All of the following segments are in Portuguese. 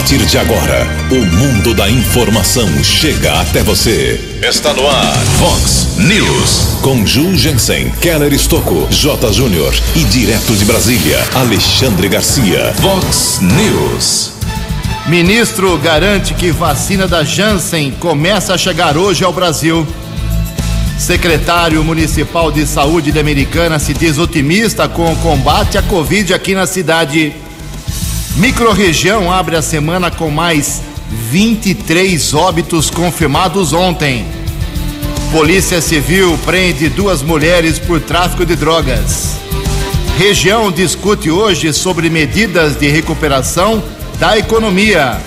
partir de agora, o mundo da informação chega até você. Está no ar, Fox News. Com Ju Jensen, Keller Estocco, J. Júnior e direto de Brasília, Alexandre Garcia. Fox News. Ministro garante que vacina da Janssen começa a chegar hoje ao Brasil. Secretário Municipal de Saúde da Americana se diz otimista com o combate à Covid aqui na cidade. Microrregião abre a semana com mais 23 óbitos confirmados ontem. Polícia Civil prende duas mulheres por tráfico de drogas. Região discute hoje sobre medidas de recuperação da economia.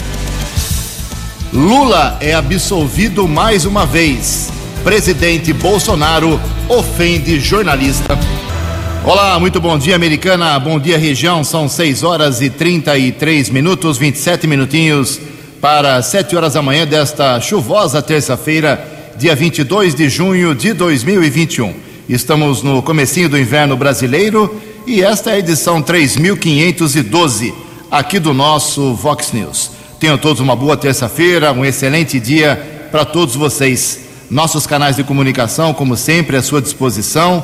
Lula é absolvido mais uma vez. Presidente Bolsonaro ofende jornalista. Olá, muito bom dia, americana. Bom dia, região. São 6 horas e 33 minutos, 27 minutinhos para 7 horas da manhã desta chuvosa terça-feira, dia 22 de junho de 2021. Estamos no comecinho do inverno brasileiro e esta é a edição 3512 aqui do nosso Vox News. Tenham todos uma boa terça-feira, um excelente dia para todos vocês. Nossos canais de comunicação, como sempre, à sua disposição,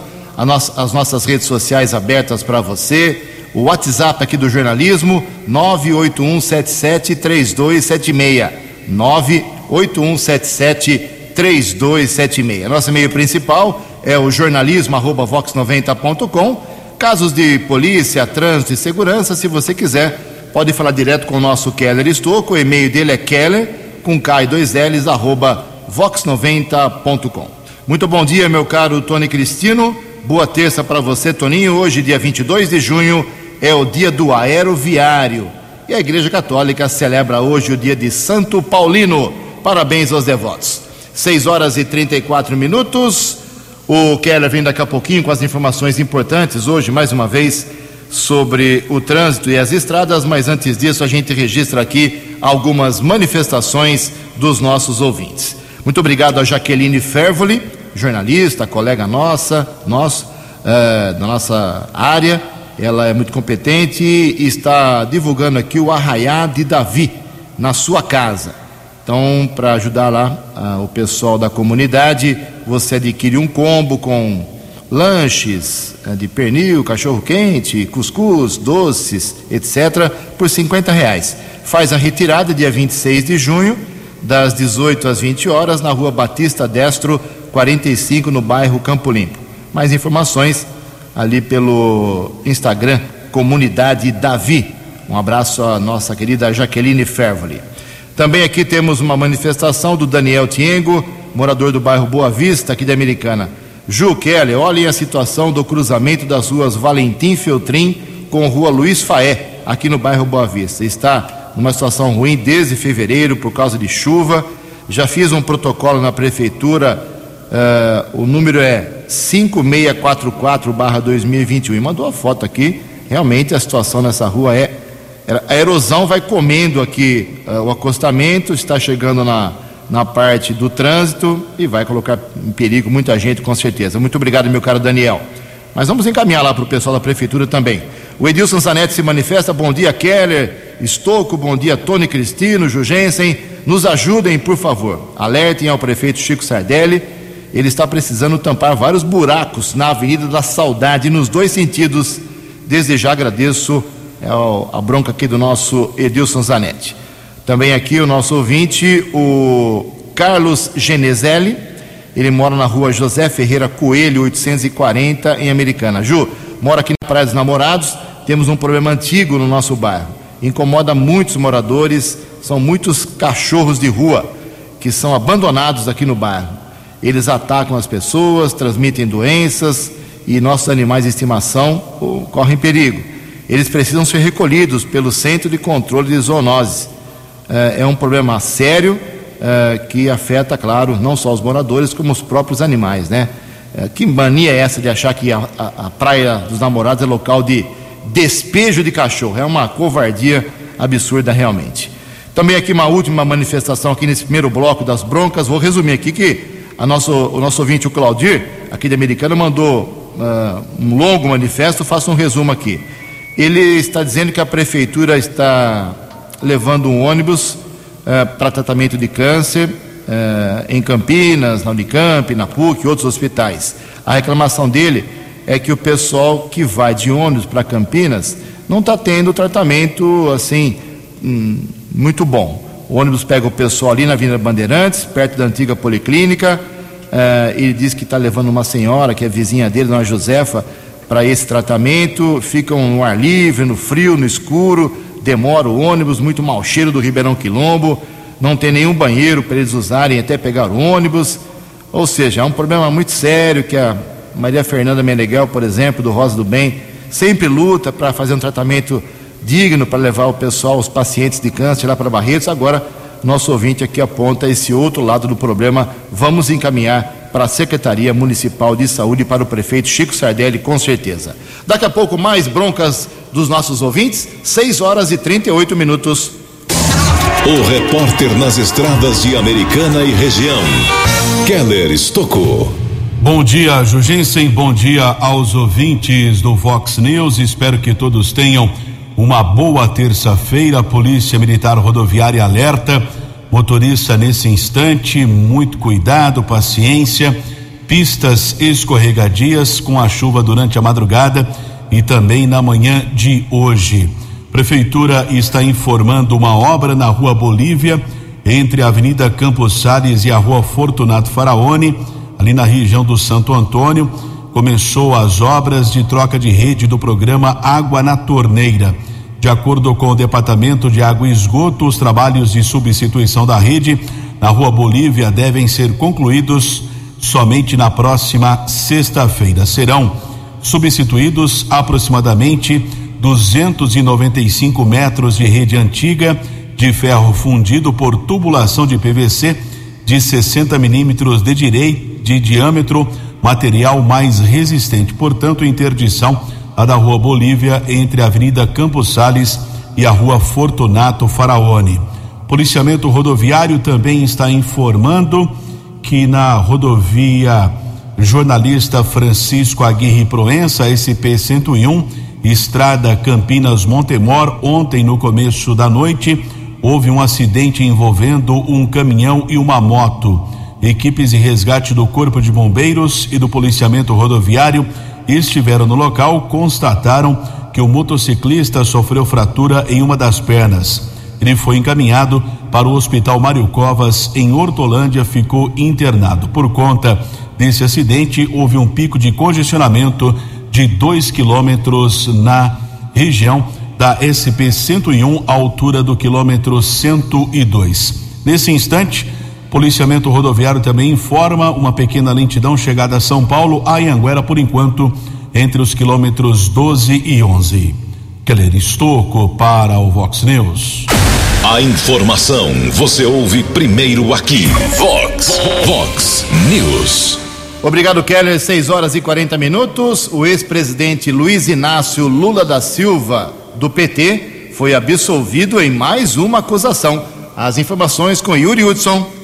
as nossas redes sociais abertas para você, o WhatsApp aqui do jornalismo, 981773276. 981773276. Nosso e-mail principal é o jornalismo@vox90.com. Casos de polícia, trânsito e segurança, se você quiser, pode falar direto com o nosso Keller Estouco. O e-mail dele é keller com K e dois L's, arroba vox90.com. Muito bom dia, meu caro Tony Cristino. Boa terça para você, Toninho. Hoje, dia 22 de junho, é o dia do aeroviário. E a Igreja Católica celebra hoje o dia de Santo Paulino. Parabéns aos devotos. 6 horas e 34 minutos. O Keller vem daqui a pouquinho com as informações importantes hoje, mais uma vez, sobre o trânsito e as estradas, mas antes disso a gente registra aqui algumas manifestações dos nossos ouvintes. Muito obrigado a Jaqueline Fervoli, jornalista, colega nossa, nosso, uh, da nossa área. Ela é muito competente e está divulgando aqui o Arraiá de Davi na sua casa. Então, para ajudar lá uh, o pessoal da comunidade, você adquire um combo com lanches uh, de pernil, cachorro-quente, cuscuz, doces, etc., por 50 reais. Faz a retirada dia 26 de junho das 18 às 20 horas, na rua Batista Destro, 45, no bairro Campo Limpo. Mais informações ali pelo Instagram, Comunidade Davi. Um abraço à nossa querida Jaqueline Fervoli. Também aqui temos uma manifestação do Daniel Tiengo, morador do bairro Boa Vista, aqui da Americana. Ju Kelly, olhem a situação do cruzamento das ruas Valentim Feltrin com Rua Luiz Faé, aqui no bairro Boa Vista. Está numa situação ruim desde fevereiro por causa de chuva. Já fiz um protocolo na prefeitura, uh, o número é 5644-2021 e mandou a foto aqui. Realmente a situação nessa rua é. A erosão vai comendo aqui uh, o acostamento, está chegando na, na parte do trânsito e vai colocar em perigo muita gente, com certeza. Muito obrigado, meu caro Daniel. Mas vamos encaminhar lá para o pessoal da prefeitura também. O Edilson Zanetti se manifesta. Bom dia, Keller, Estouco. Bom dia, Tony Cristino, Jugensen. Nos ajudem, por favor. Alertem ao prefeito Chico Sardelli. Ele está precisando tampar vários buracos na Avenida da Saudade, nos dois sentidos. Desde já agradeço é, a bronca aqui do nosso Edilson Zanetti. Também aqui o nosso ouvinte, o Carlos Genezelli. Ele mora na rua José Ferreira Coelho, 840, em Americana. Ju, mora aqui na Praia dos Namorados temos um problema antigo no nosso bairro. Incomoda muitos moradores, são muitos cachorros de rua que são abandonados aqui no bairro. Eles atacam as pessoas, transmitem doenças e nossos animais de estimação correm perigo. Eles precisam ser recolhidos pelo Centro de Controle de Zoonoses. É, é um problema sério é, que afeta, claro, não só os moradores, como os próprios animais, né? É, que mania é essa de achar que a, a, a Praia dos Namorados é local de despejo de cachorro. É uma covardia absurda realmente. Também aqui uma última manifestação aqui nesse primeiro bloco das broncas. Vou resumir aqui que nosso, o nosso ouvinte, o Claudir, aqui da Americana, mandou uh, um longo manifesto. Faço um resumo aqui. Ele está dizendo que a prefeitura está levando um ônibus eh, para tratamento de câncer eh, em Campinas, na Unicamp, na PUC e outros hospitais. A reclamação dele é que o pessoal que vai de ônibus para Campinas não está tendo tratamento assim hum, muito bom. O ônibus pega o pessoal ali na Avenida Bandeirantes, perto da antiga policlínica. Uh, ele diz que está levando uma senhora, que é vizinha dele, Dona Josefa, para esse tratamento. Ficam no ar livre, no frio, no escuro. Demora o ônibus, muito mau cheiro do Ribeirão Quilombo. Não tem nenhum banheiro para eles usarem até pegar o ônibus. Ou seja, é um problema muito sério que a Maria Fernanda Meneghel, por exemplo, do Rosa do Bem, sempre luta para fazer um tratamento digno para levar o pessoal, os pacientes de câncer lá para Barretos. Agora, nosso ouvinte aqui aponta esse outro lado do problema. Vamos encaminhar para a Secretaria Municipal de Saúde para o prefeito Chico Sardelli, com certeza. Daqui a pouco, mais broncas dos nossos ouvintes, 6 horas e 38 minutos. O repórter nas estradas de Americana e região, Keller Estocou. Bom dia, Jugensen. Bom dia aos ouvintes do Vox News. Espero que todos tenham uma boa terça-feira, Polícia Militar Rodoviária alerta. Motorista nesse instante, muito cuidado, paciência. Pistas escorregadias com a chuva durante a madrugada e também na manhã de hoje. Prefeitura está informando uma obra na Rua Bolívia, entre a Avenida Campos Salles e a Rua Fortunato Faraone, ali na região do Santo Antônio. Começou as obras de troca de rede do programa Água na Torneira. De acordo com o Departamento de Água e Esgoto, os trabalhos de substituição da rede na Rua Bolívia devem ser concluídos somente na próxima sexta-feira. Serão substituídos aproximadamente 295 metros de rede antiga de ferro fundido por tubulação de PVC de 60 milímetros de, direi, de diâmetro, material mais resistente, portanto, interdição a da Rua Bolívia, entre a Avenida Campos Sales e a Rua Fortunato Faraone. Policiamento rodoviário também está informando que na rodovia jornalista Francisco Aguirre Proença, SP 101, Estrada Campinas Montemor, ontem no começo da noite, houve um acidente envolvendo um caminhão e uma moto. Equipes de resgate do Corpo de Bombeiros e do Policiamento Rodoviário estiveram no local constataram que o motociclista sofreu fratura em uma das pernas. Ele foi encaminhado para o Hospital Mário Covas, em Hortolândia, ficou internado. Por conta desse acidente, houve um pico de congestionamento de 2 quilômetros na região da SP 101, altura do quilômetro 102. Nesse instante, Policiamento rodoviário também informa uma pequena lentidão chegada a São Paulo, a Anhanguera, por enquanto, entre os quilômetros 12 e 11. Keller Estocco para o Vox News. A informação você ouve primeiro aqui. Vox, Vox News. Obrigado, Keller. 6 horas e 40 minutos. O ex-presidente Luiz Inácio Lula da Silva, do PT, foi absolvido em mais uma acusação. As informações com Yuri Hudson.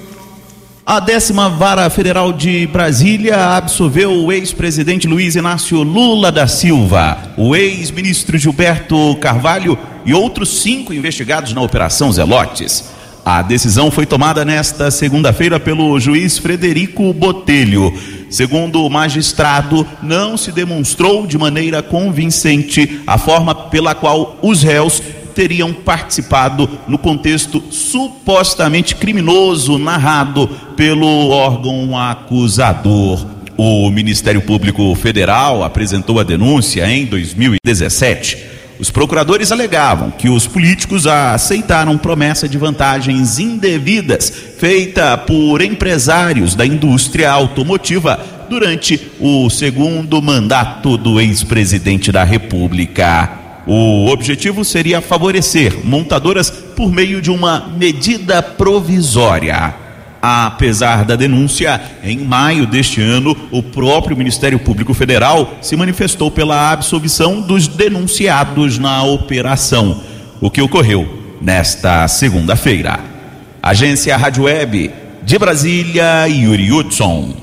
A décima vara federal de Brasília absolveu o ex-presidente Luiz Inácio Lula da Silva, o ex-ministro Gilberto Carvalho e outros cinco investigados na Operação Zelotes. A decisão foi tomada nesta segunda-feira pelo juiz Frederico Botelho. Segundo o magistrado, não se demonstrou de maneira convincente a forma pela qual os réus teriam participado no contexto supostamente criminoso narrado pelo órgão acusador. O Ministério Público Federal apresentou a denúncia em 2017. Os procuradores alegavam que os políticos aceitaram promessa de vantagens indevidas feita por empresários da indústria automotiva durante o segundo mandato do ex-presidente da República. O objetivo seria favorecer montadoras por meio de uma medida provisória. Apesar da denúncia, em maio deste ano, o próprio Ministério Público Federal se manifestou pela absolvição dos denunciados na operação, o que ocorreu nesta segunda-feira. Agência Rádio Web de Brasília, Yuri Hudson.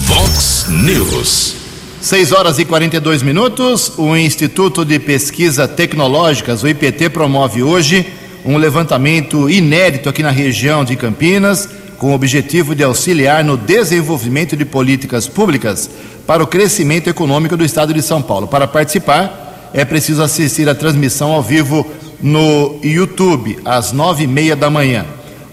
Vox News. 6 horas e 42 minutos. O Instituto de Pesquisa Tecnológicas, o IPT, promove hoje um levantamento inédito aqui na região de Campinas, com o objetivo de auxiliar no desenvolvimento de políticas públicas para o crescimento econômico do estado de São Paulo. Para participar, é preciso assistir a transmissão ao vivo no YouTube, às nove e meia da manhã.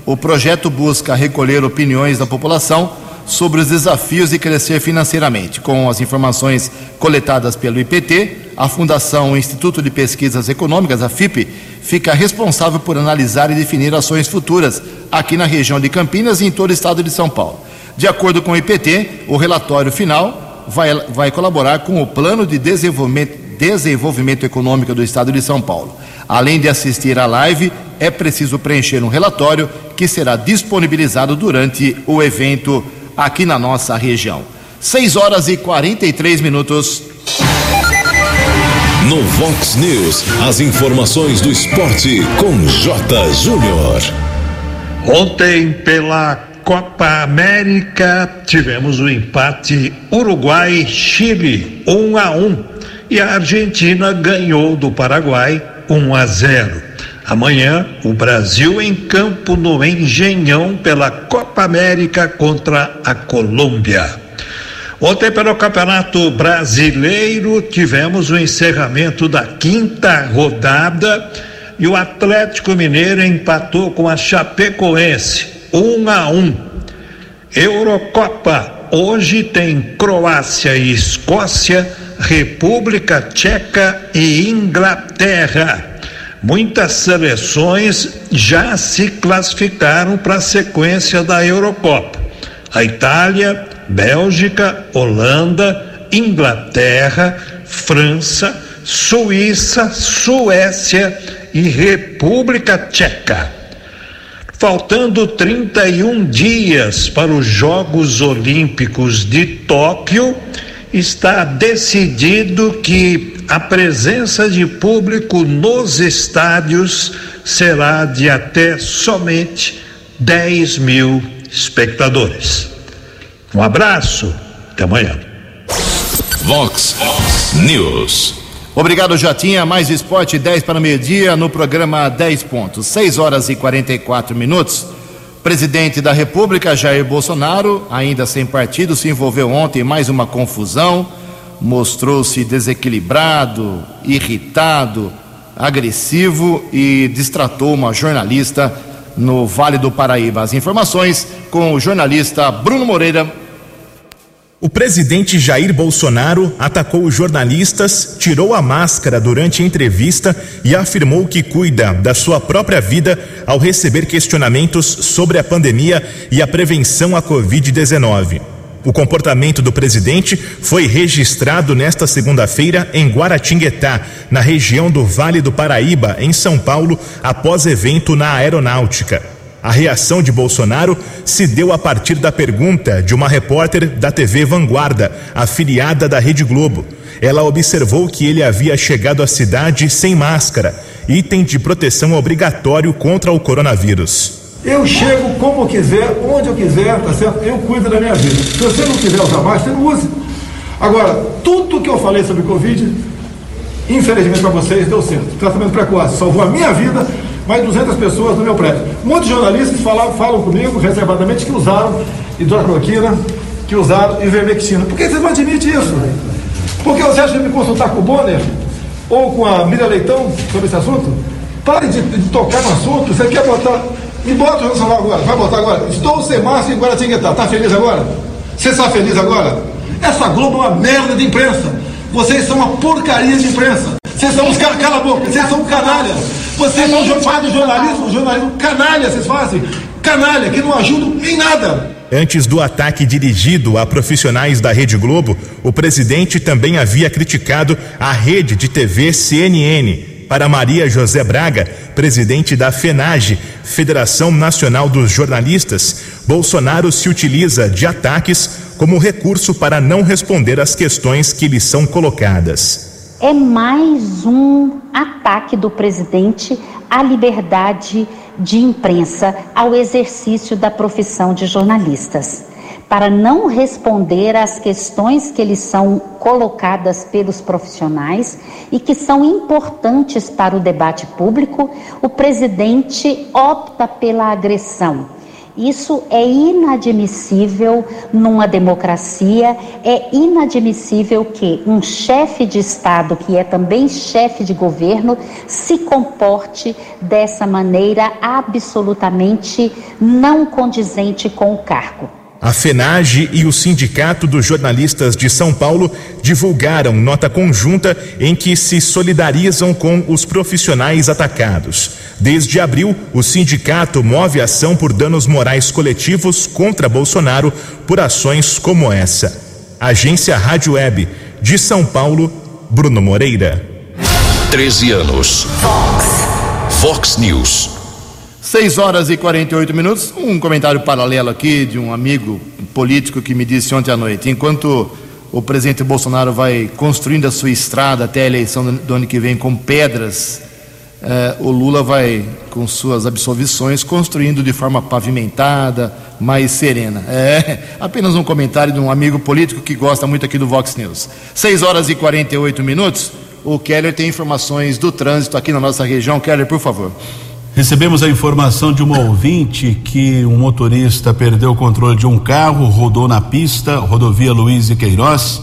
O projeto busca recolher opiniões da população sobre os desafios de crescer financeiramente. Com as informações coletadas pelo IPT, a Fundação Instituto de Pesquisas Econômicas, a FIP, fica responsável por analisar e definir ações futuras aqui na região de Campinas e em todo o estado de São Paulo. De acordo com o IPT, o relatório final vai, vai colaborar com o Plano de Desenvolvimento, Desenvolvimento Econômico do estado de São Paulo. Além de assistir à live, é preciso preencher um relatório que será disponibilizado durante o evento aqui na nossa região. 6 horas e 43 minutos. No Vox News, as informações do esporte com J. Júnior. Ontem, pela Copa América, tivemos o um empate Uruguai-Chile, 1 a 1. E a Argentina ganhou do Paraguai 1 a 0. Amanhã, o Brasil em campo no Engenhão pela Copa América contra a Colômbia. Ontem, pelo Campeonato Brasileiro, tivemos o encerramento da quinta rodada e o Atlético Mineiro empatou com a Chapecoense, um a um. Eurocopa, hoje tem Croácia e Escócia, República Tcheca e Inglaterra. Muitas seleções já se classificaram para a sequência da Eurocopa. A Itália, Bélgica, Holanda, Inglaterra, França, Suíça, Suécia e República Tcheca. Faltando 31 dias para os Jogos Olímpicos de Tóquio, está decidido que a presença de público nos estádios será de até somente 10 mil espectadores. Um abraço, até amanhã. Vox News. Obrigado, Jotinha. Mais esporte 10 para meio-dia no programa 10 pontos. 6 horas e 44 minutos. Presidente da República, Jair Bolsonaro, ainda sem partido, se envolveu ontem em mais uma confusão. Mostrou-se desequilibrado, irritado, agressivo e distratou uma jornalista no Vale do Paraíba. As informações com o jornalista Bruno Moreira. O presidente Jair Bolsonaro atacou jornalistas, tirou a máscara durante a entrevista e afirmou que cuida da sua própria vida ao receber questionamentos sobre a pandemia e a prevenção à Covid-19. O comportamento do presidente foi registrado nesta segunda-feira em Guaratinguetá, na região do Vale do Paraíba, em São Paulo, após evento na aeronáutica. A reação de Bolsonaro se deu a partir da pergunta de uma repórter da TV Vanguarda, afiliada da Rede Globo. Ela observou que ele havia chegado à cidade sem máscara, item de proteção obrigatório contra o coronavírus. Eu chego como quiser, onde eu quiser, tá certo? Eu cuido da minha vida. Se você não quiser usar máscara, não use. Agora, tudo que eu falei sobre Covid, infelizmente para vocês, deu certo. Tratamento precoce salvou a minha vida, mais 200 pessoas no meu prédio. Muitos jornalistas falam, falam comigo, reservadamente, que usaram hidrocloroquina, que usaram ivermectina. Por que vocês não admitem isso? Porque você acha que me consultar com o Bonner ou com a Miriam Leitão sobre esse assunto? Pare de, de tocar no assunto. Você quer botar me bota o celular agora, vai botar agora. Estou sem máscara em Guaratinguetá. Está feliz agora? Você está feliz agora? Essa Globo é uma merda de imprensa. Vocês são uma porcaria de imprensa. Vocês são os caras, cala a boca, vocês são canalhas. Vocês são fazem jornalismo, jornalismo canalha, vocês fazem. Canalha, que não ajudam em nada. Antes do ataque dirigido a profissionais da Rede Globo, o presidente também havia criticado a rede de TV CNN para Maria José Braga, presidente da FENAGE, Federação Nacional dos Jornalistas, Bolsonaro se utiliza de ataques como recurso para não responder às questões que lhe são colocadas. É mais um ataque do presidente à liberdade de imprensa, ao exercício da profissão de jornalistas. Para não responder às questões que lhes são colocadas pelos profissionais e que são importantes para o debate público, o presidente opta pela agressão isso é inadmissível numa democracia, é inadmissível que um chefe de Estado, que é também chefe de governo, se comporte dessa maneira absolutamente não condizente com o cargo. A FENAGE e o Sindicato dos Jornalistas de São Paulo divulgaram nota conjunta em que se solidarizam com os profissionais atacados. Desde abril, o sindicato move ação por danos morais coletivos contra Bolsonaro por ações como essa. Agência Rádio Web de São Paulo, Bruno Moreira. 13 anos. Fox. Fox News. 6 horas e 48 minutos. Um comentário paralelo aqui de um amigo político que me disse ontem à noite. Enquanto o presidente Bolsonaro vai construindo a sua estrada até a eleição do ano que vem com pedras, eh, o Lula vai, com suas absolvições, construindo de forma pavimentada, mais serena. É apenas um comentário de um amigo político que gosta muito aqui do Vox News. 6 horas e 48 minutos. O Keller tem informações do trânsito aqui na nossa região. Keller, por favor. Recebemos a informação de uma ouvinte que um motorista perdeu o controle de um carro, rodou na pista, rodovia Luiz e Queiroz,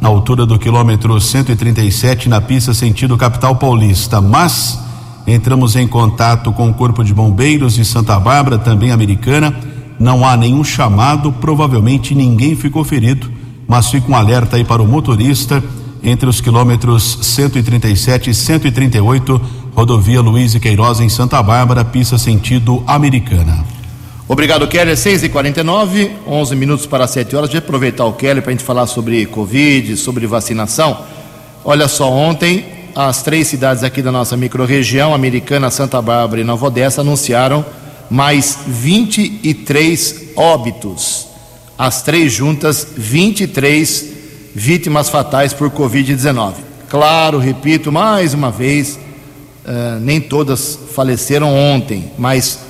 na altura do quilômetro 137, na pista sentido capital paulista. Mas entramos em contato com o Corpo de Bombeiros de Santa Bárbara, também americana. Não há nenhum chamado, provavelmente ninguém ficou ferido, mas fica um alerta aí para o motorista entre os quilômetros 137 e 138 rodovia Luiz e Queiroz em Santa Bárbara, pista sentido americana. Obrigado, Keller. 6 e 49 11 minutos para 7 horas. De aproveitar o Keller para a gente falar sobre Covid, sobre vacinação. Olha só, ontem as três cidades aqui da nossa microrregião, Americana, Santa Bárbara e Nova Odessa, anunciaram mais 23 óbitos. As três juntas, 23 vítimas fatais por Covid-19. Claro, repito mais uma vez, uh, nem todas faleceram ontem, mas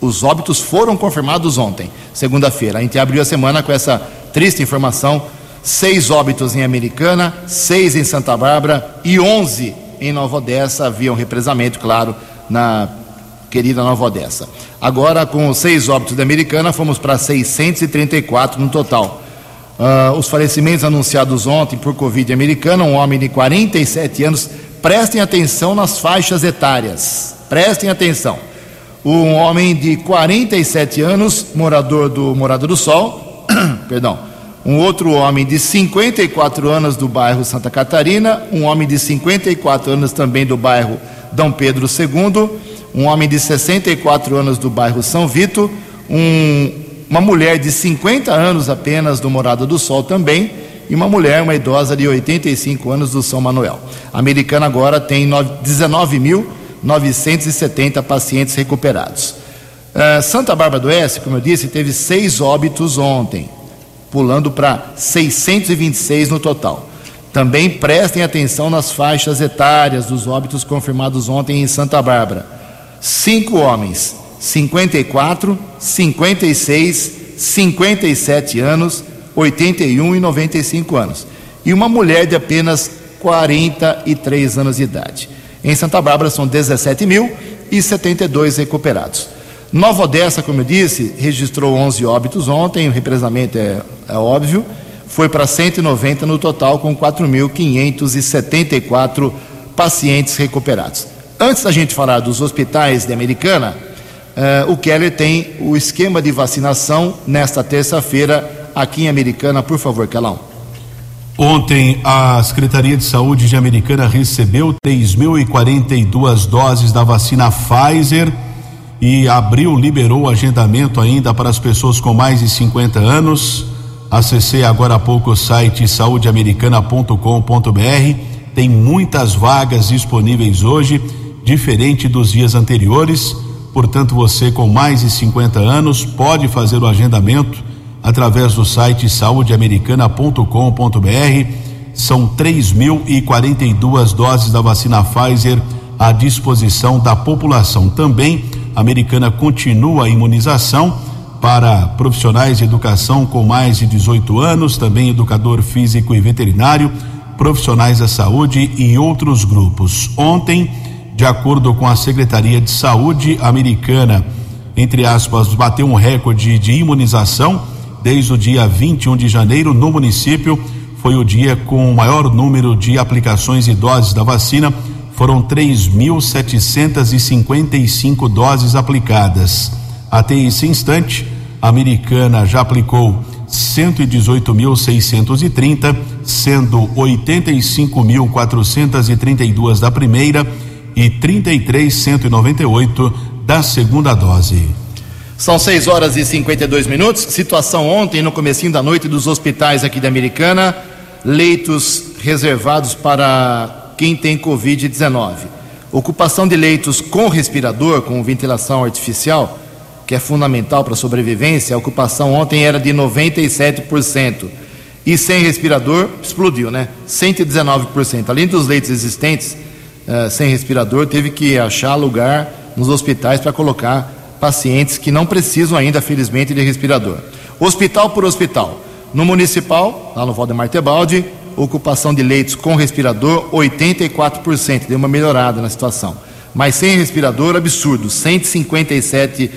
os óbitos foram confirmados ontem, segunda-feira. A gente abriu a semana com essa triste informação: seis óbitos em Americana, seis em Santa Bárbara e onze em Nova Odessa. Havia um represamento, claro, na querida Nova Odessa. Agora, com seis óbitos da Americana, fomos para 634 no total. Uh, os falecimentos anunciados ontem por Covid americana, um homem de 47 anos Prestem atenção nas faixas etárias. Prestem atenção. Um homem de 47 anos, morador do Morada do Sol, perdão. Um outro homem de 54 anos do bairro Santa Catarina, um homem de 54 anos também do bairro Dom Pedro II, um homem de 64 anos do bairro São Vito, um, uma mulher de 50 anos apenas do Morada do Sol também, e uma mulher, uma idosa de 85 anos do São Manuel. A americana agora tem 19.970 pacientes recuperados. Uh, Santa Bárbara do Oeste, como eu disse, teve seis óbitos ontem, pulando para 626 no total. Também prestem atenção nas faixas etárias dos óbitos confirmados ontem em Santa Bárbara. Cinco homens, 54, 56, 57 anos 81 e 95 anos, e uma mulher de apenas 43 anos de idade. Em Santa Bárbara são 17 mil e 72 recuperados. Nova Odessa, como eu disse, registrou 11 óbitos ontem, o represamento é, é óbvio, foi para 190 no total, com 4.574 pacientes recuperados. Antes da gente falar dos hospitais de Americana, uh, o Keller tem o esquema de vacinação nesta terça-feira aqui em Americana, por favor, Calão. Ontem, a Secretaria de Saúde de Americana recebeu 3.042 doses da vacina Pfizer e abril liberou o agendamento ainda para as pessoas com mais de 50 anos. Acessei agora há pouco o site saudeamericana.com.br. Tem muitas vagas disponíveis hoje, diferente dos dias anteriores. Portanto, você com mais de 50 anos pode fazer o agendamento através do site saudeamericana.com.br. São 3.042 doses da vacina Pfizer à disposição da população. Também a americana continua a imunização para profissionais de educação com mais de 18 anos, também educador físico e veterinário, profissionais da saúde e outros grupos. Ontem, de acordo com a Secretaria de Saúde americana, entre aspas, bateu um recorde de imunização desde o dia 21 de janeiro no município. Foi o dia com o maior número de aplicações e doses da vacina. Foram 3.755 doses aplicadas. Até esse instante, a americana já aplicou 118.630, sendo 85.432 da primeira e 33.198 da segunda dose. São 6 horas e 52 minutos. Situação ontem, no comecinho da noite, dos hospitais aqui da Americana, leitos reservados para quem tem Covid-19. Ocupação de leitos com respirador, com ventilação artificial, que é fundamental para a sobrevivência, a ocupação ontem era de 97%. E sem respirador, explodiu, né? 119%. Além dos leitos existentes, uh, sem respirador, teve que achar lugar nos hospitais para colocar pacientes que não precisam ainda, felizmente, de respirador. Hospital por hospital. No municipal, lá no Valdemar Tebaldi, ocupação de leitos com respirador, 84%. Deu uma melhorada na situação. Mas sem respirador, absurdo, 157%.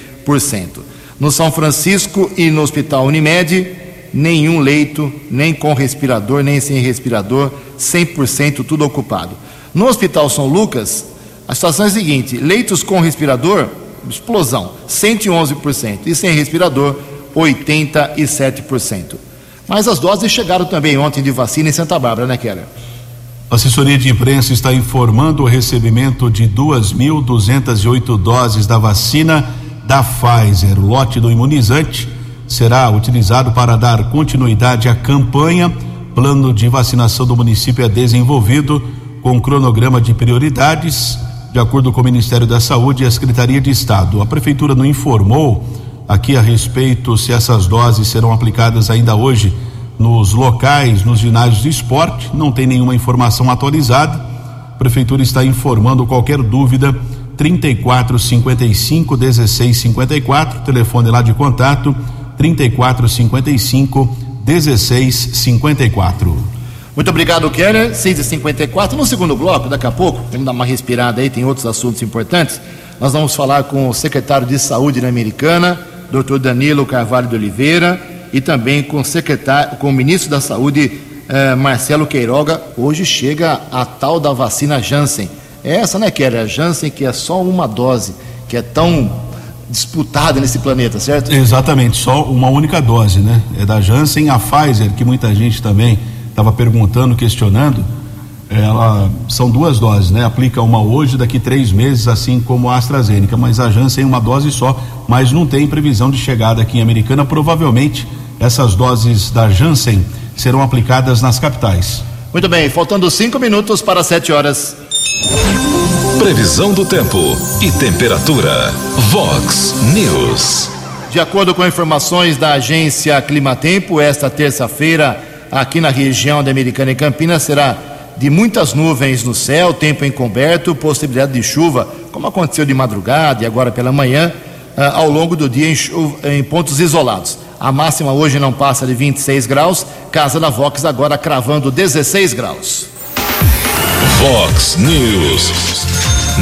No São Francisco e no Hospital Unimed, nenhum leito, nem com respirador, nem sem respirador, 100% tudo ocupado. No Hospital São Lucas, a situação é a seguinte: leitos com respirador, explosão, 111%, e sem respirador, 87%. Mas as doses chegaram também ontem de vacina em Santa Bárbara, né, Keller? A assessoria de imprensa está informando o recebimento de 2.208 doses da vacina da Pfizer. O lote do imunizante será utilizado para dar continuidade à campanha. Plano de vacinação do município é desenvolvido com cronograma de prioridades, de acordo com o Ministério da Saúde e a Secretaria de Estado. A Prefeitura não informou aqui a respeito se essas doses serão aplicadas ainda hoje nos locais, nos ginásios de esporte. Não tem nenhuma informação atualizada. A Prefeitura está informando qualquer dúvida 3455 1654, telefone lá de contato 3455 1654. Muito obrigado, Keller. 6h54. No segundo bloco, daqui a pouco, vamos dar uma respirada aí, tem outros assuntos importantes. Nós vamos falar com o secretário de Saúde da Americana, Dr. Danilo Carvalho de Oliveira, e também com o secretário, com o ministro da Saúde, eh, Marcelo Queiroga. Hoje chega a tal da vacina Janssen. É essa, né, Keller? A Janssen, que é só uma dose, que é tão disputada nesse planeta, certo? Exatamente, só uma única dose, né? É da Janssen, a Pfizer, que muita gente também estava perguntando, questionando. Ela são duas doses, né? Aplica uma hoje, daqui três meses, assim como a AstraZeneca, mas a Janssen uma dose só, mas não tem previsão de chegada aqui em Americana. Provavelmente essas doses da Janssen serão aplicadas nas capitais. Muito bem, faltando cinco minutos para sete horas. Previsão do tempo e temperatura. Vox News. De acordo com informações da agência Climatempo, esta terça-feira, aqui na região da Americana e Campinas, será de muitas nuvens no céu, tempo encoberto, possibilidade de chuva, como aconteceu de madrugada e agora pela manhã, ah, ao longo do dia em, chuva, em pontos isolados. A máxima hoje não passa de 26 graus, Casa da Vox agora cravando 16 graus. Vox News.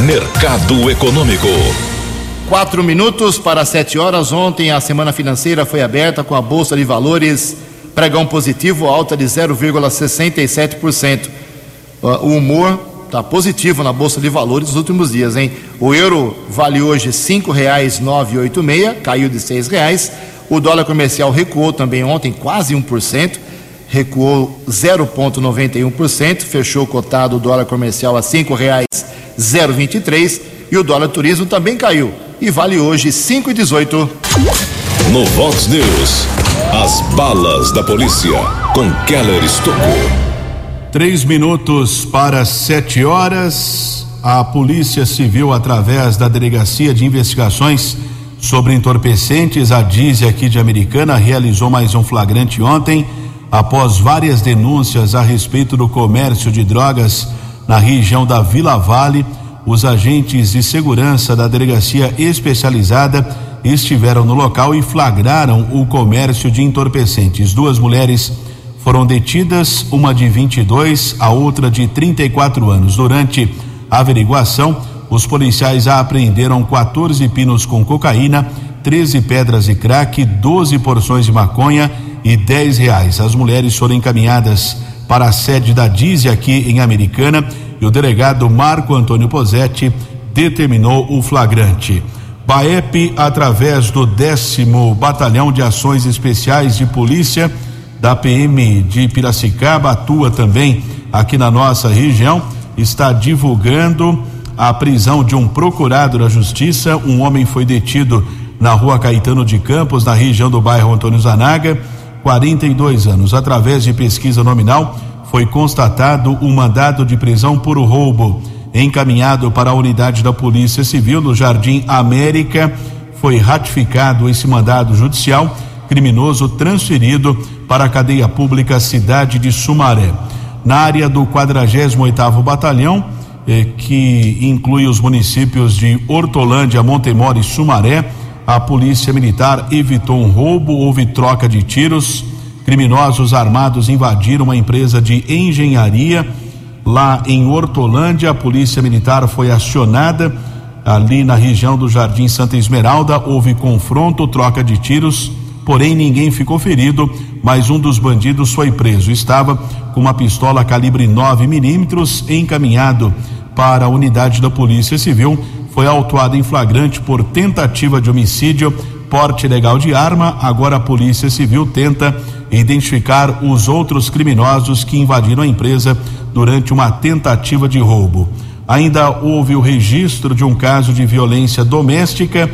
Mercado Econômico. Quatro minutos para sete horas. Ontem a semana financeira foi aberta com a Bolsa de Valores pregão positivo, alta de 0,67%. O humor está positivo na Bolsa de Valores nos últimos dias, hein? O euro vale hoje oito meia, caiu de seis reais. O dólar comercial recuou também ontem quase 1%, recuou 0,91%, fechou cotado o dólar comercial a cinco reais 0,23 e o dólar turismo também caiu e vale hoje 5,18. No Vox News, as balas da polícia com Keller Estocou. Três minutos para sete horas. A Polícia Civil, através da Delegacia de Investigações sobre Entorpecentes, a DIZE aqui de Americana, realizou mais um flagrante ontem, após várias denúncias a respeito do comércio de drogas na região da Vila Vale. Os agentes de segurança da Delegacia Especializada estiveram no local e flagraram o comércio de entorpecentes. Duas mulheres foram detidas, uma de 22, a outra de 34 anos. Durante a averiguação, os policiais apreenderam 14 pinos com cocaína, 13 pedras de crack, 12 porções de maconha e 10 reais. As mulheres foram encaminhadas para a sede da DIZE aqui em Americana e o delegado Marco Antônio Posetti determinou o flagrante. BAEP, através do décimo Batalhão de Ações Especiais de Polícia da PM de Piracicaba, atua também aqui na nossa região, está divulgando a prisão de um procurado da Justiça. Um homem foi detido na rua Caetano de Campos, na região do bairro Antônio Zanaga, 42 anos. Através de pesquisa nominal, foi constatado um mandado de prisão por roubo encaminhado para a unidade da Polícia Civil no Jardim América. Foi ratificado esse mandado judicial, criminoso transferido para a cadeia pública cidade de Sumaré. Na área do 48º Batalhão, eh, que inclui os municípios de Hortolândia, Montemor e Sumaré, a Polícia Militar evitou um roubo, houve troca de tiros. Criminosos armados invadiram uma empresa de engenharia lá em Hortolândia. A Polícia Militar foi acionada ali na região do Jardim Santa Esmeralda. Houve confronto, troca de tiros, porém ninguém ficou ferido, mas um dos bandidos foi preso. Estava com uma pistola calibre 9 milímetros encaminhado para a unidade da Polícia Civil. Foi autuado em flagrante por tentativa de homicídio, porte ilegal de arma. Agora a Polícia Civil tenta identificar os outros criminosos que invadiram a empresa durante uma tentativa de roubo. Ainda houve o registro de um caso de violência doméstica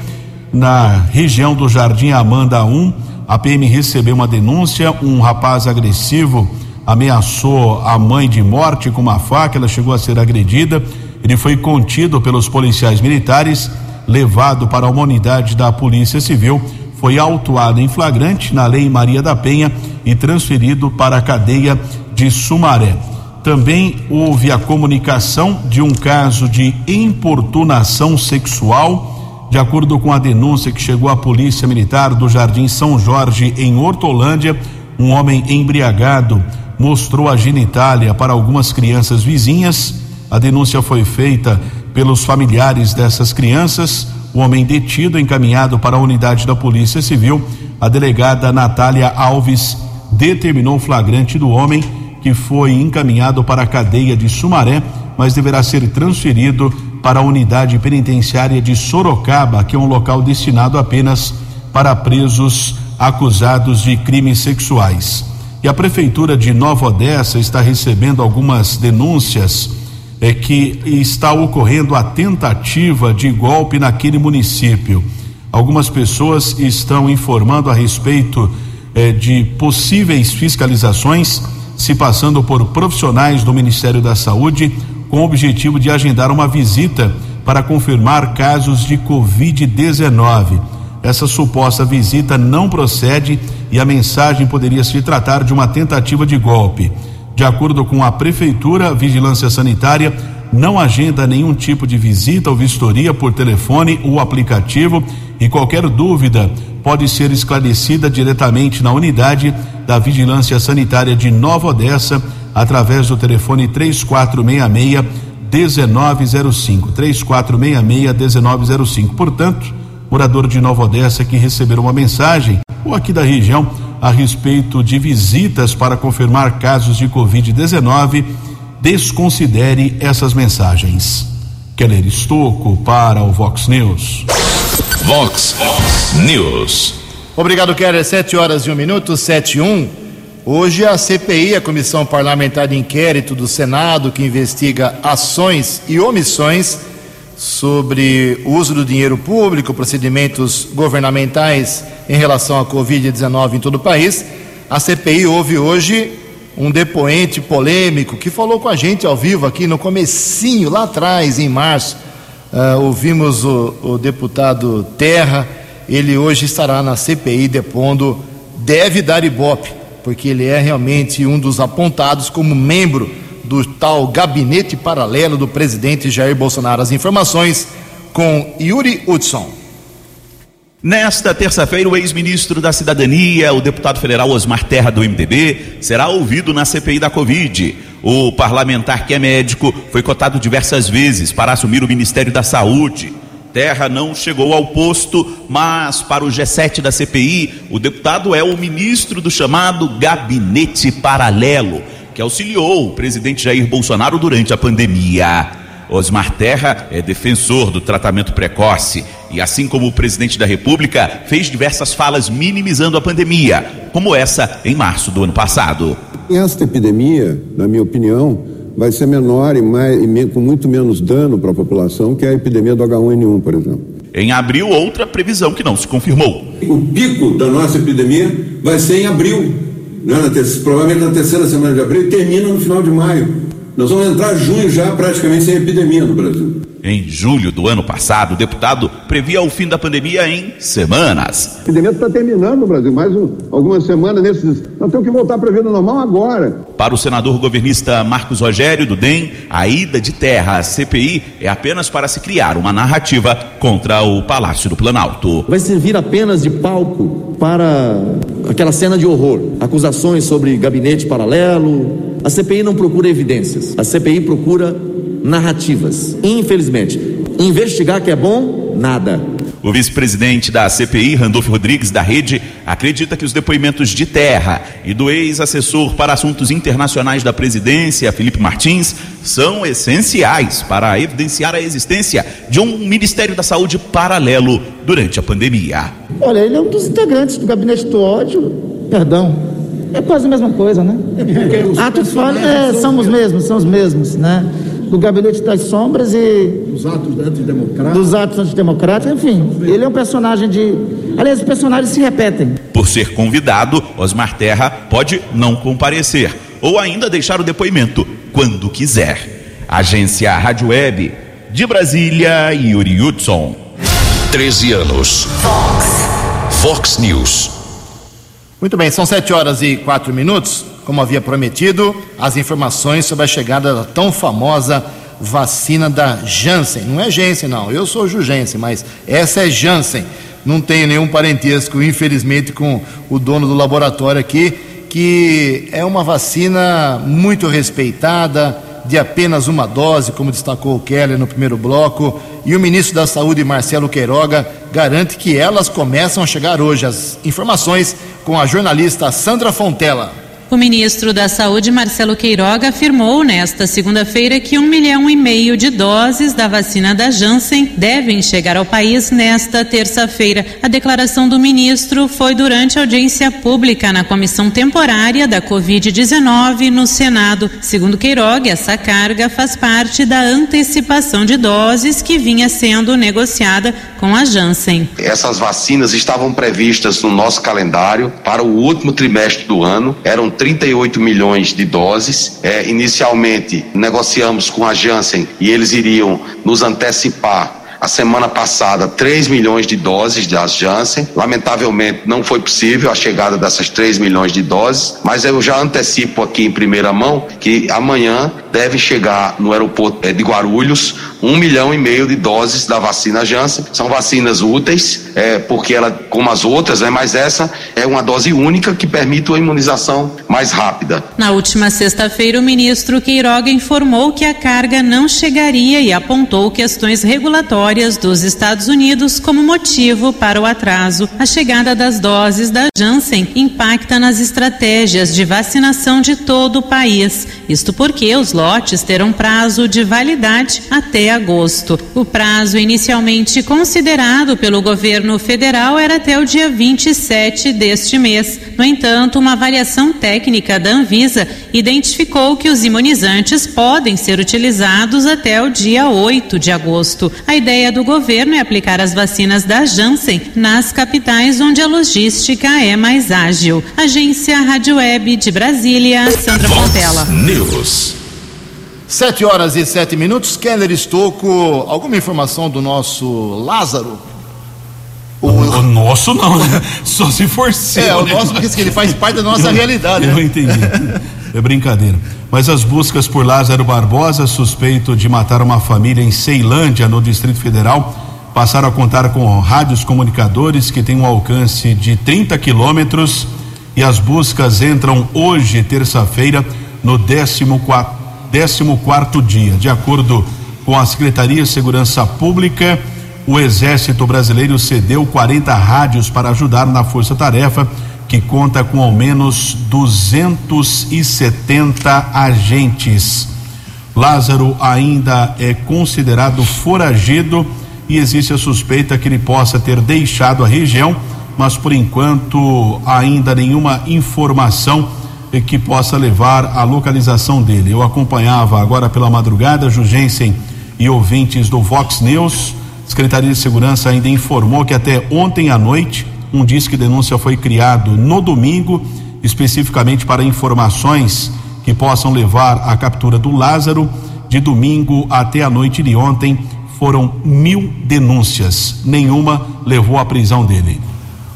na região do Jardim Amanda 1. A PM recebeu uma denúncia, um rapaz agressivo ameaçou a mãe de morte com uma faca, ela chegou a ser agredida. Ele foi contido pelos policiais militares, levado para uma unidade da Polícia Civil, foi autuado em flagrante na Lei Maria da Penha e transferido para a cadeia de Sumaré. Também houve a comunicação de um caso de importunação sexual. De acordo com a denúncia que chegou à Polícia Militar do Jardim São Jorge, em Hortolândia, um homem embriagado mostrou a genitália para algumas crianças vizinhas. A denúncia foi feita pelos familiares dessas crianças. O homem detido, encaminhado para a unidade da Polícia Civil, a delegada Natália Alves determinou o flagrante do homem que foi encaminhado para a cadeia de Sumaré, mas deverá ser transferido para a unidade penitenciária de Sorocaba, que é um local destinado apenas para presos acusados de crimes sexuais. E a prefeitura de Nova Odessa está recebendo algumas denúncias é que está ocorrendo a tentativa de golpe naquele município. Algumas pessoas estão informando a respeito é, de possíveis fiscalizações se passando por profissionais do Ministério da Saúde com o objetivo de agendar uma visita para confirmar casos de Covid-19. Essa suposta visita não procede e a mensagem poderia se tratar de uma tentativa de golpe. De acordo com a Prefeitura, a Vigilância Sanitária não agenda nenhum tipo de visita ou vistoria por telefone ou aplicativo e qualquer dúvida pode ser esclarecida diretamente na unidade da Vigilância Sanitária de Nova Odessa através do telefone 3466 1905 3466 1905. Portanto, morador de Nova Odessa que receber uma mensagem ou aqui da região a respeito de visitas para confirmar casos de Covid-19, desconsidere essas mensagens. Keller Estocco para o Vox News. Vox News. Obrigado, Keller. Sete horas e um minuto, sete e um. Hoje a CPI, a Comissão Parlamentar de Inquérito do Senado, que investiga ações e omissões sobre o uso do dinheiro público, procedimentos governamentais em relação à Covid-19 em todo o país. A CPI houve hoje um depoente polêmico que falou com a gente ao vivo aqui no comecinho, lá atrás, em março. Uh, ouvimos o, o deputado Terra, ele hoje estará na CPI depondo, deve dar ibope, porque ele é realmente um dos apontados como membro do tal gabinete paralelo do presidente Jair Bolsonaro. As informações com Yuri Hudson. Nesta terça-feira, o ex-ministro da Cidadania, o deputado federal Osmar Terra do MDB, será ouvido na CPI da Covid. O parlamentar que é médico foi cotado diversas vezes para assumir o Ministério da Saúde. Terra não chegou ao posto, mas para o G7 da CPI, o deputado é o ministro do chamado Gabinete Paralelo, que auxiliou o presidente Jair Bolsonaro durante a pandemia. Osmar Terra é defensor do tratamento precoce e, assim como o presidente da República, fez diversas falas minimizando a pandemia, como essa em março do ano passado. Esta epidemia, na minha opinião, vai ser menor e, mais, e com muito menos dano para a população que a epidemia do H1N1, por exemplo. Em abril, outra previsão que não se confirmou. O pico da nossa epidemia vai ser em abril, né? na provavelmente na terceira semana de abril, e termina no final de maio. Nós vamos entrar junho já praticamente sem epidemia no Brasil. Em julho do ano passado, o deputado previa o fim da pandemia em semanas. A epidemia está terminando no Brasil, mais um, algumas semanas nesses. Nós temos que voltar para a vida normal agora. Para o senador governista Marcos Rogério do DEM, a ida de terra à CPI é apenas para se criar uma narrativa contra o Palácio do Planalto. Vai servir apenas de palco para aquela cena de horror, acusações sobre gabinete paralelo. A CPI não procura evidências, a CPI procura narrativas. Infelizmente, investigar que é bom, nada. O vice-presidente da CPI, Randolfo Rodrigues, da Rede, acredita que os depoimentos de terra e do ex-assessor para assuntos internacionais da presidência, Felipe Martins, são essenciais para evidenciar a existência de um Ministério da Saúde paralelo durante a pandemia. Olha, ele é um dos integrantes do gabinete do ódio, perdão, é quase a mesma coisa, né? Atos falhos, é, são os mesmos, são os mesmos, né? do Gabinete das Sombras e. Dos atos antidemocráticos. Dos atos antidemocráticos, enfim. Ele é um personagem de. Aliás, os personagens se repetem. Por ser convidado, Osmar Terra pode não comparecer ou ainda deixar o depoimento quando quiser. Agência Rádio Web de Brasília, Yuri Hudson. 13 anos. Fox. Fox News. Muito bem, são sete horas e quatro minutos como havia prometido, as informações sobre a chegada da tão famosa vacina da Janssen. Não é Janssen, não. Eu sou Jugensen, mas essa é Janssen. Não tenho nenhum parentesco, infelizmente, com o dono do laboratório aqui, que é uma vacina muito respeitada, de apenas uma dose, como destacou o Keller no primeiro bloco. E o ministro da Saúde, Marcelo Queiroga, garante que elas começam a chegar hoje. As informações com a jornalista Sandra Fontela. O ministro da Saúde, Marcelo Queiroga, afirmou nesta segunda-feira que um milhão e meio de doses da vacina da Janssen devem chegar ao país nesta terça-feira. A declaração do ministro foi durante audiência pública na comissão temporária da Covid-19 no Senado. Segundo Queiroga, essa carga faz parte da antecipação de doses que vinha sendo negociada com a Janssen. Essas vacinas estavam previstas no nosso calendário para o último trimestre do ano. Eram 38 milhões de doses. É, inicialmente negociamos com a Janssen e eles iriam nos antecipar a semana passada 3 milhões de doses das Janssen. Lamentavelmente não foi possível a chegada dessas 3 milhões de doses, mas eu já antecipo aqui em primeira mão que amanhã deve chegar no aeroporto eh, de Guarulhos um milhão e meio de doses da vacina Janssen. São vacinas úteis, é, porque ela, como as outras, né, mas essa é uma dose única que permite uma imunização mais rápida. Na última sexta-feira, o ministro Queiroga informou que a carga não chegaria e apontou questões regulatórias dos Estados Unidos como motivo para o atraso. A chegada das doses da Janssen impacta nas estratégias de vacinação de todo o país. Isto porque os lotes terão prazo de validade até agosto. O prazo inicialmente considerado pelo governo federal era até o dia 27 deste mês. No entanto, uma avaliação técnica da Anvisa identificou que os imunizantes podem ser utilizados até o dia 8 de agosto. A ideia do governo é aplicar as vacinas da Janssen nas capitais onde a logística é mais ágil. Agência Rádio Web de Brasília, Sandra Fontela. News. Sete horas e sete minutos. Keller Estocco, alguma informação do nosso Lázaro? O, o nosso não, né? Só se for seu. É, o né? nosso, porque ele faz parte da nossa realidade. Eu né? entendi. É brincadeira. Mas as buscas por Lázaro Barbosa, suspeito de matar uma família em Ceilândia, no Distrito Federal, passaram a contar com rádios comunicadores que têm um alcance de 30 quilômetros e as buscas entram hoje, terça-feira, no 14 quarto dia. De acordo com a Secretaria de Segurança Pública, o Exército Brasileiro cedeu 40 rádios para ajudar na força-tarefa, que conta com ao menos 270 agentes. Lázaro ainda é considerado foragido e existe a suspeita que ele possa ter deixado a região mas por enquanto ainda nenhuma informação que possa levar à localização dele. Eu acompanhava agora pela madrugada, Jugensen e ouvintes do Vox News. A Secretaria de Segurança ainda informou que até ontem à noite um disque denúncia foi criado no domingo, especificamente para informações que possam levar à captura do Lázaro. De domingo até a noite de ontem foram mil denúncias, nenhuma levou à prisão dele.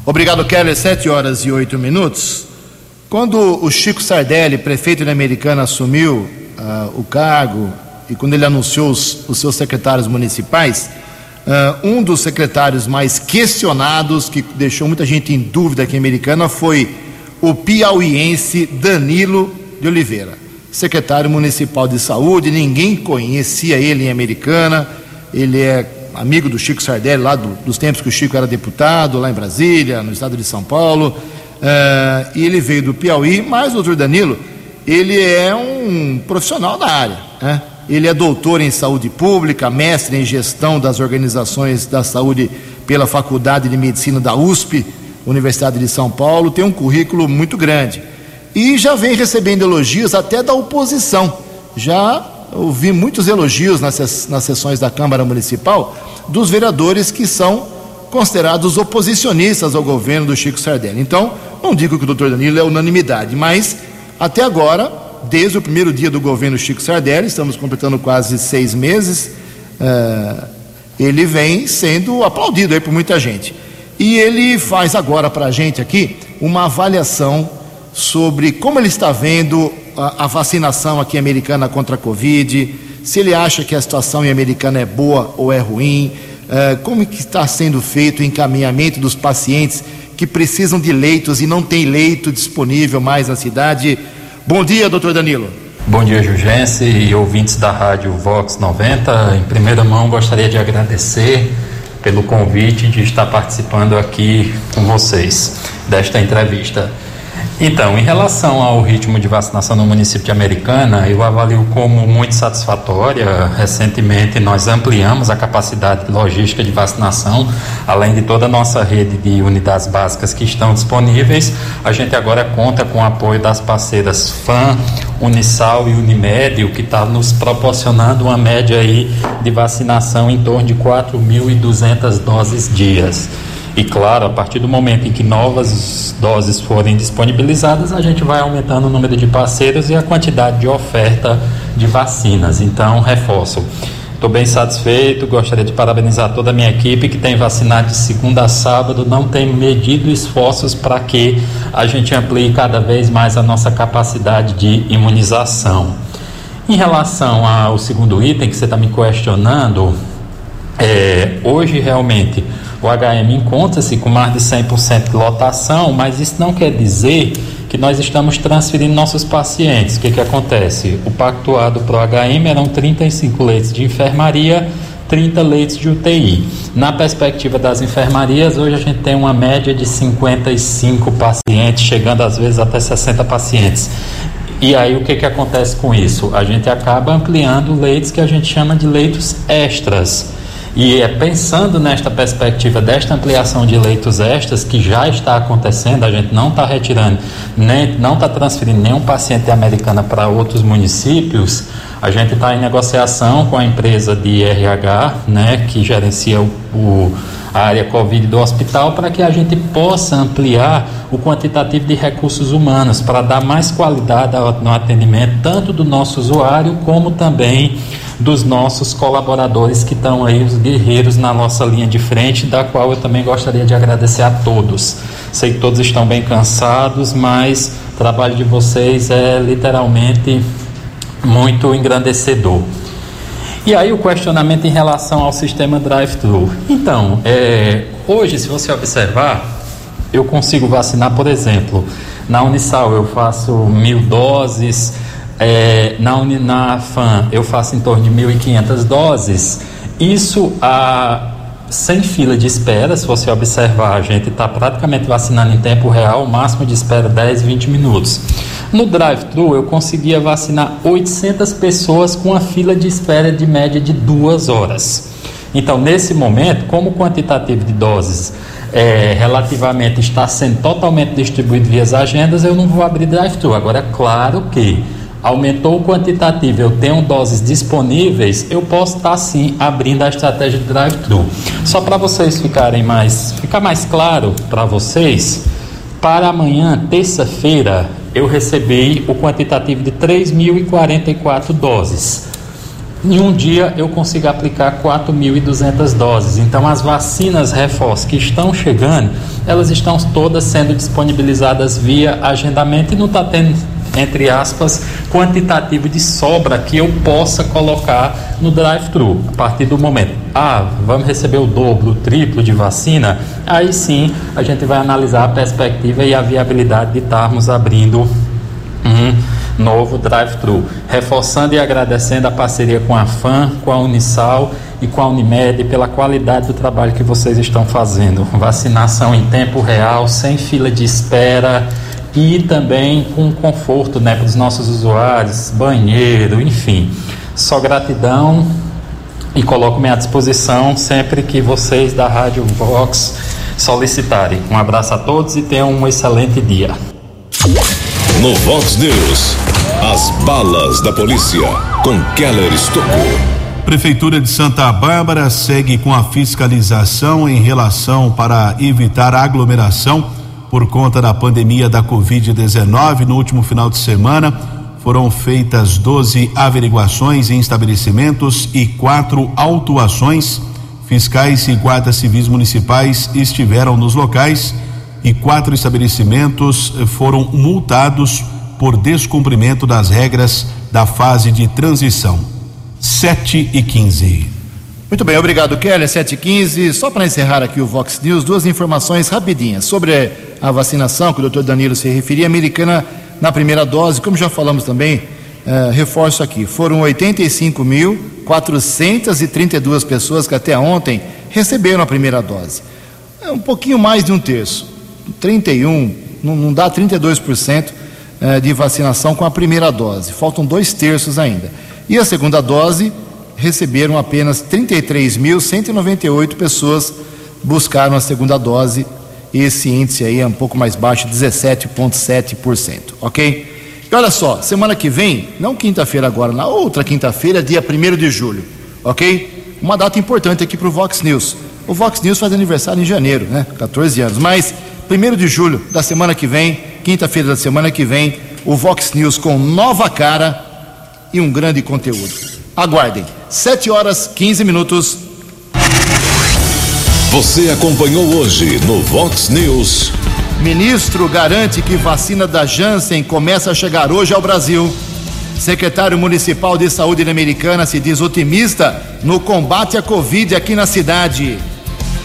Obrigado, Keller. Sete horas e oito minutos. Quando o Chico Sardelli, prefeito de Americana, assumiu uh, o cargo e quando ele anunciou os, os seus secretários municipais, uh, um dos secretários mais questionados, que deixou muita gente em dúvida aqui em Americana, foi o piauiense Danilo de Oliveira, secretário municipal de saúde. Ninguém conhecia ele em Americana. Ele é amigo do Chico Sardelli, lá do, dos tempos que o Chico era deputado, lá em Brasília, no estado de São Paulo. Uh, e ele veio do Piauí, mas o doutor Danilo, ele é um profissional da área. Né? Ele é doutor em saúde pública, mestre em gestão das organizações da saúde pela Faculdade de Medicina da USP, Universidade de São Paulo, tem um currículo muito grande. E já vem recebendo elogios até da oposição. Já ouvi muitos elogios nas, nas sessões da Câmara Municipal dos vereadores que são considerados oposicionistas ao governo do Chico Sardelli. Então, não digo que o doutor Danilo é unanimidade, mas até agora, desde o primeiro dia do governo Chico Sardelli, estamos completando quase seis meses, uh, ele vem sendo aplaudido aí por muita gente. E ele faz agora para a gente aqui uma avaliação sobre como ele está vendo a, a, vacinação aqui americana contra a Covid, se ele acha que a situação em americana é boa ou é ruim, uh, como que está sendo feito o encaminhamento dos pacientes que precisam de leitos e não tem leito disponível mais na cidade. Bom dia, doutor Danilo. Bom dia, Jugense e ouvintes da Rádio Vox 90. Em primeira mão, gostaria de agradecer pelo convite de estar participando aqui com vocês desta entrevista. Então, em relação ao ritmo de vacinação no município de Americana, eu avalio como muito satisfatória. Recentemente, nós ampliamos a capacidade logística de vacinação, além de toda a nossa rede de unidades básicas que estão disponíveis. A gente agora conta com o apoio das parceiras FAM, Unisal e Unimed, o que está nos proporcionando uma média aí de vacinação em torno de 4.200 doses dias. E claro, a partir do momento em que novas doses forem disponibilizadas, a gente vai aumentando o número de parceiros e a quantidade de oferta de vacinas. Então, reforço. Estou bem satisfeito, gostaria de parabenizar toda a minha equipe que tem vacinado de segunda a sábado, não tem medido esforços para que a gente amplie cada vez mais a nossa capacidade de imunização. Em relação ao segundo item que você está me questionando, é, hoje realmente o HM encontra-se com mais de 100% de lotação, mas isso não quer dizer que nós estamos transferindo nossos pacientes. O que, que acontece? O pactuado para o HM eram 35 leitos de enfermaria, 30 leitos de UTI. Na perspectiva das enfermarias, hoje a gente tem uma média de 55 pacientes, chegando às vezes até 60 pacientes. E aí o que, que acontece com isso? A gente acaba ampliando leitos que a gente chama de leitos extras. E é pensando nesta perspectiva desta ampliação de leitos extras, que já está acontecendo, a gente não está retirando, nem, não está transferindo nenhum paciente americana para outros municípios, a gente está em negociação com a empresa de RH, né, que gerencia o, o a área Covid do hospital, para que a gente possa ampliar o quantitativo de recursos humanos, para dar mais qualidade no atendimento, tanto do nosso usuário, como também dos nossos colaboradores que estão aí, os guerreiros na nossa linha de frente, da qual eu também gostaria de agradecer a todos. Sei que todos estão bem cansados, mas o trabalho de vocês é literalmente muito engrandecedor. E aí o questionamento em relação ao sistema drive-thru. Então, é, hoje, se você observar, eu consigo vacinar, por exemplo, na Unisal eu faço mil doses, é, na, Uni, na FAM eu faço em torno de 1.500 doses. Isso a sem fila de espera, se você observar, a gente está praticamente vacinando em tempo real, o máximo de espera 10, 20 minutos. No drive-thru, eu conseguia vacinar 800 pessoas com a fila de espera de média de duas horas. Então, nesse momento, como o quantitativo de doses é, relativamente está sendo totalmente distribuído via as agendas, eu não vou abrir drive-thru. Agora, é claro que aumentou o quantitativo, eu tenho doses disponíveis, eu posso estar sim abrindo a estratégia de drive-thru. Só para vocês ficarem mais, ficar mais claro para vocês, para amanhã, terça-feira, eu recebi o quantitativo de 3.044 doses. Em um dia eu consigo aplicar 4.200 doses. Então as vacinas reforço que estão chegando, elas estão todas sendo disponibilizadas via agendamento e não está tendo entre aspas, quantitativo de sobra que eu possa colocar no drive-thru. A partir do momento, ah, vamos receber o dobro, o triplo de vacina, aí sim a gente vai analisar a perspectiva e a viabilidade de estarmos abrindo um novo drive-thru. Reforçando e agradecendo a parceria com a FAM, com a Unisal e com a Unimed pela qualidade do trabalho que vocês estão fazendo. Vacinação em tempo real, sem fila de espera e também com conforto né, para os nossos usuários, banheiro, enfim. Só gratidão e coloco-me à disposição sempre que vocês da Rádio Vox solicitarem. Um abraço a todos e tenham um excelente dia. No Vox News, as balas da polícia com Keller Estocou. Prefeitura de Santa Bárbara segue com a fiscalização em relação para evitar aglomeração por conta da pandemia da Covid-19. No último final de semana, foram feitas 12 averiguações em estabelecimentos e quatro autuações. Fiscais e guardas civis municipais estiveram nos locais e quatro estabelecimentos foram multados por descumprimento das regras da fase de transição. 7 e 15. Muito bem, obrigado, Kelly. 7h15. Só para encerrar aqui o Vox News, duas informações rapidinhas sobre a vacinação que o doutor Danilo se referia, americana na primeira dose, como já falamos também, eh, reforço aqui, foram 85.432 pessoas que até ontem receberam a primeira dose. É um pouquinho mais de um terço, 31, não, não dá 32% eh, de vacinação com a primeira dose, faltam dois terços ainda. E a segunda dose, receberam apenas 33.198 pessoas buscaram a segunda dose. Esse índice aí é um pouco mais baixo, 17,7%, ok? E olha só, semana que vem, não quinta-feira agora, na outra quinta-feira, dia 1 de julho, ok? Uma data importante aqui para o Vox News. O Vox News faz aniversário em janeiro, né? 14 anos. Mas 1 de julho da semana que vem, quinta-feira da semana que vem, o Vox News com nova cara e um grande conteúdo. Aguardem. 7 horas 15 minutos. Você acompanhou hoje no Vox News. Ministro garante que vacina da Janssen começa a chegar hoje ao Brasil. Secretário Municipal de Saúde Americana se diz otimista no combate à Covid aqui na cidade.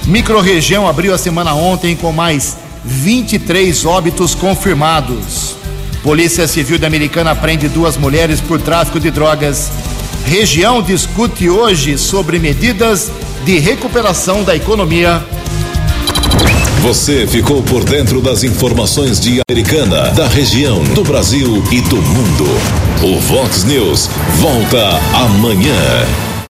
Microrregião abriu a semana ontem com mais 23 óbitos confirmados. Polícia Civil da Americana prende duas mulheres por tráfico de drogas. Região discute hoje sobre medidas de recuperação da economia. Você ficou por dentro das informações de Americana, da região, do Brasil e do mundo. O Vox News volta amanhã.